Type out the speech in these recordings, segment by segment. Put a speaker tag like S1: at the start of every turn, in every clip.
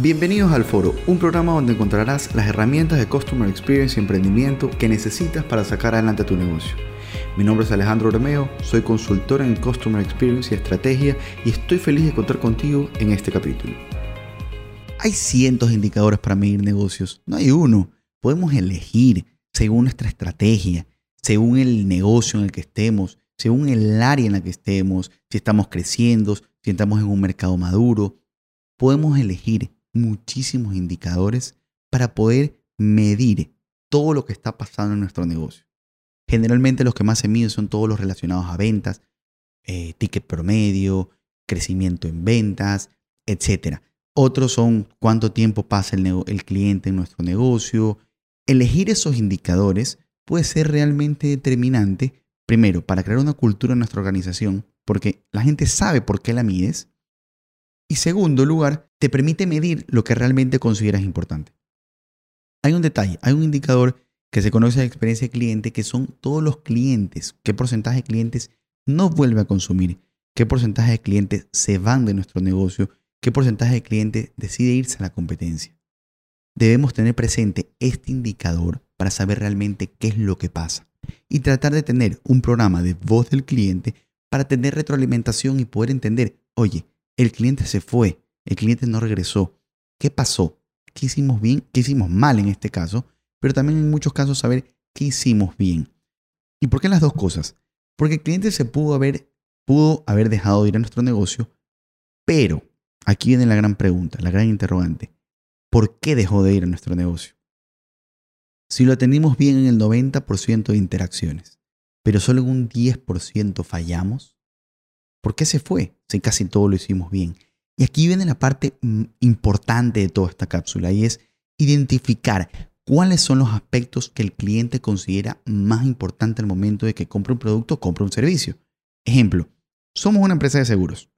S1: Bienvenidos al Foro, un programa donde encontrarás las herramientas de Customer Experience y emprendimiento que necesitas para sacar adelante tu negocio. Mi nombre es Alejandro Romeo, soy consultor en Customer Experience y Estrategia y estoy feliz de contar contigo en este capítulo. Hay cientos de indicadores para medir negocios, no hay uno. Podemos elegir según nuestra estrategia, según el negocio en el que estemos, según el área en la que estemos, si estamos creciendo, si estamos en un mercado maduro. Podemos elegir muchísimos indicadores para poder medir todo lo que está pasando en nuestro negocio. Generalmente los que más se miden son todos los relacionados a ventas, eh, ticket promedio, crecimiento en ventas, etc. Otros son cuánto tiempo pasa el, el cliente en nuestro negocio. Elegir esos indicadores puede ser realmente determinante, primero, para crear una cultura en nuestra organización, porque la gente sabe por qué la mides, y segundo lugar, te permite medir lo que realmente consideras importante. Hay un detalle, hay un indicador que se conoce de experiencia de cliente, que son todos los clientes, qué porcentaje de clientes no vuelve a consumir, qué porcentaje de clientes se van de nuestro negocio, qué porcentaje de clientes decide irse a la competencia. Debemos tener presente este indicador para saber realmente qué es lo que pasa y tratar de tener un programa de voz del cliente para tener retroalimentación y poder entender, oye, el cliente se fue, el cliente no regresó. ¿Qué pasó? ¿Qué hicimos bien? ¿Qué hicimos mal en este caso? Pero también en muchos casos saber qué hicimos bien. ¿Y por qué las dos cosas? Porque el cliente se pudo haber, pudo haber dejado de ir a nuestro negocio, pero aquí viene la gran pregunta, la gran interrogante. ¿Por qué dejó de ir a nuestro negocio? Si lo atendimos bien en el 90% de interacciones, pero solo en un 10% fallamos, ¿Por qué se fue? Si casi todo lo hicimos bien. Y aquí viene la parte mm, importante de toda esta cápsula y es identificar cuáles son los aspectos que el cliente considera más importante al momento de que compre un producto o compre un servicio. Ejemplo, somos una empresa de seguros.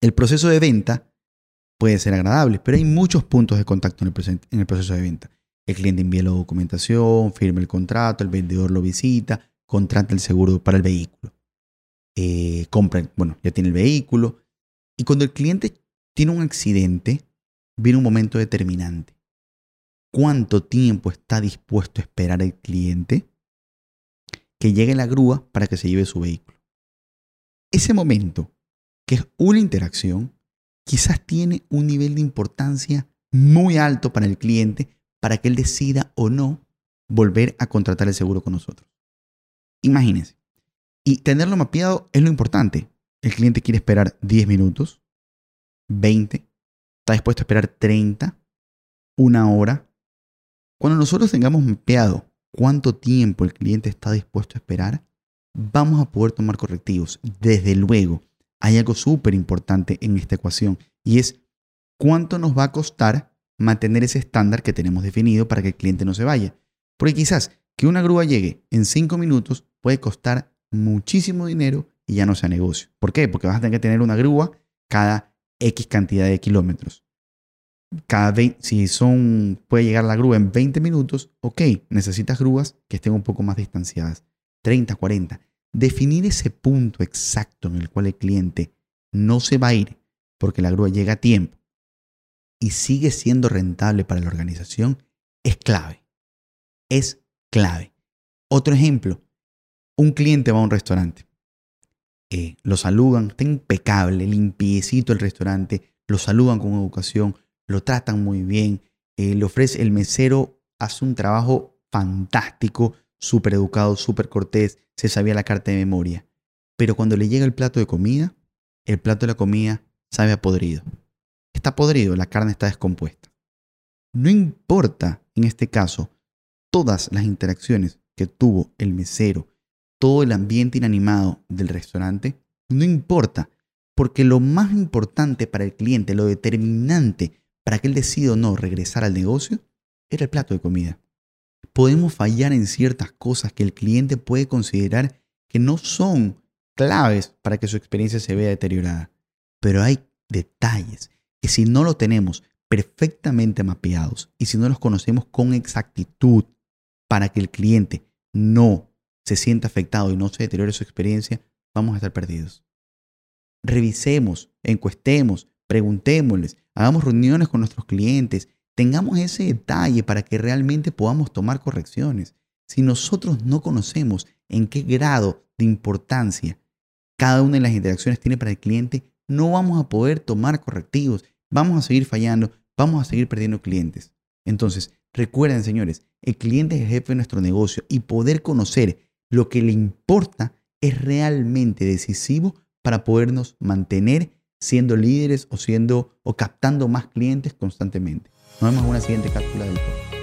S1: El proceso de venta puede ser agradable, pero hay muchos puntos de contacto en el, en el proceso de venta. El cliente envía la documentación, firma el contrato, el vendedor lo visita, contrata el seguro para el vehículo eh, compra, bueno, ya tiene el vehículo. Y cuando el cliente tiene un accidente, viene un momento determinante. ¿Cuánto tiempo está dispuesto a esperar el cliente que llegue la grúa para que se lleve su vehículo? Ese momento, que es una interacción, quizás tiene un nivel de importancia muy alto para el cliente para que él decida o no volver a contratar el seguro con nosotros. Imagínense, y tenerlo mapeado es lo importante. El cliente quiere esperar 10 minutos, 20, está dispuesto a esperar 30, una hora. Cuando nosotros tengamos mapeado cuánto tiempo el cliente está dispuesto a esperar, vamos a poder tomar correctivos. Desde luego, hay algo súper importante en esta ecuación y es cuánto nos va a costar mantener ese estándar que tenemos definido para que el cliente no se vaya. Porque quizás que una grúa llegue en 5 minutos puede costar muchísimo dinero y ya no sea negocio. ¿Por qué? Porque vas a tener que tener una grúa cada X cantidad de kilómetros. Cada si son, puede llegar la grúa en 20 minutos, ok, necesitas grúas que estén un poco más distanciadas, 30, 40. Definir ese punto exacto en el cual el cliente no se va a ir porque la grúa llega a tiempo y sigue siendo rentable para la organización es clave. Es clave. Otro ejemplo, un cliente va a un restaurante, eh, lo saludan, está impecable, limpiecito el restaurante, lo saludan con educación, lo tratan muy bien, eh, le ofrece, el mesero hace un trabajo fantástico, súper educado, súper cortés, se sabía la carta de memoria. Pero cuando le llega el plato de comida, el plato de la comida sabe a podrido. Está podrido, la carne está descompuesta. No importa, en este caso, todas las interacciones que tuvo el mesero, todo el ambiente inanimado del restaurante, no importa, porque lo más importante para el cliente, lo determinante para que él decida o no regresar al negocio, era el plato de comida. Podemos fallar en ciertas cosas que el cliente puede considerar que no son claves para que su experiencia se vea deteriorada. Pero hay detalles que si no lo tenemos perfectamente mapeados y si no los conocemos con exactitud para que el cliente no se sienta afectado y no se deteriore su experiencia, vamos a estar perdidos. Revisemos, encuestemos, preguntémosles, hagamos reuniones con nuestros clientes, tengamos ese detalle para que realmente podamos tomar correcciones. Si nosotros no conocemos en qué grado de importancia cada una de las interacciones tiene para el cliente, no vamos a poder tomar correctivos, vamos a seguir fallando, vamos a seguir perdiendo clientes. Entonces, recuerden, señores, el cliente es el jefe de nuestro negocio y poder conocer lo que le importa es realmente decisivo para podernos mantener siendo líderes o siendo o captando más clientes constantemente. Nos vemos en una siguiente cápsula del podcast.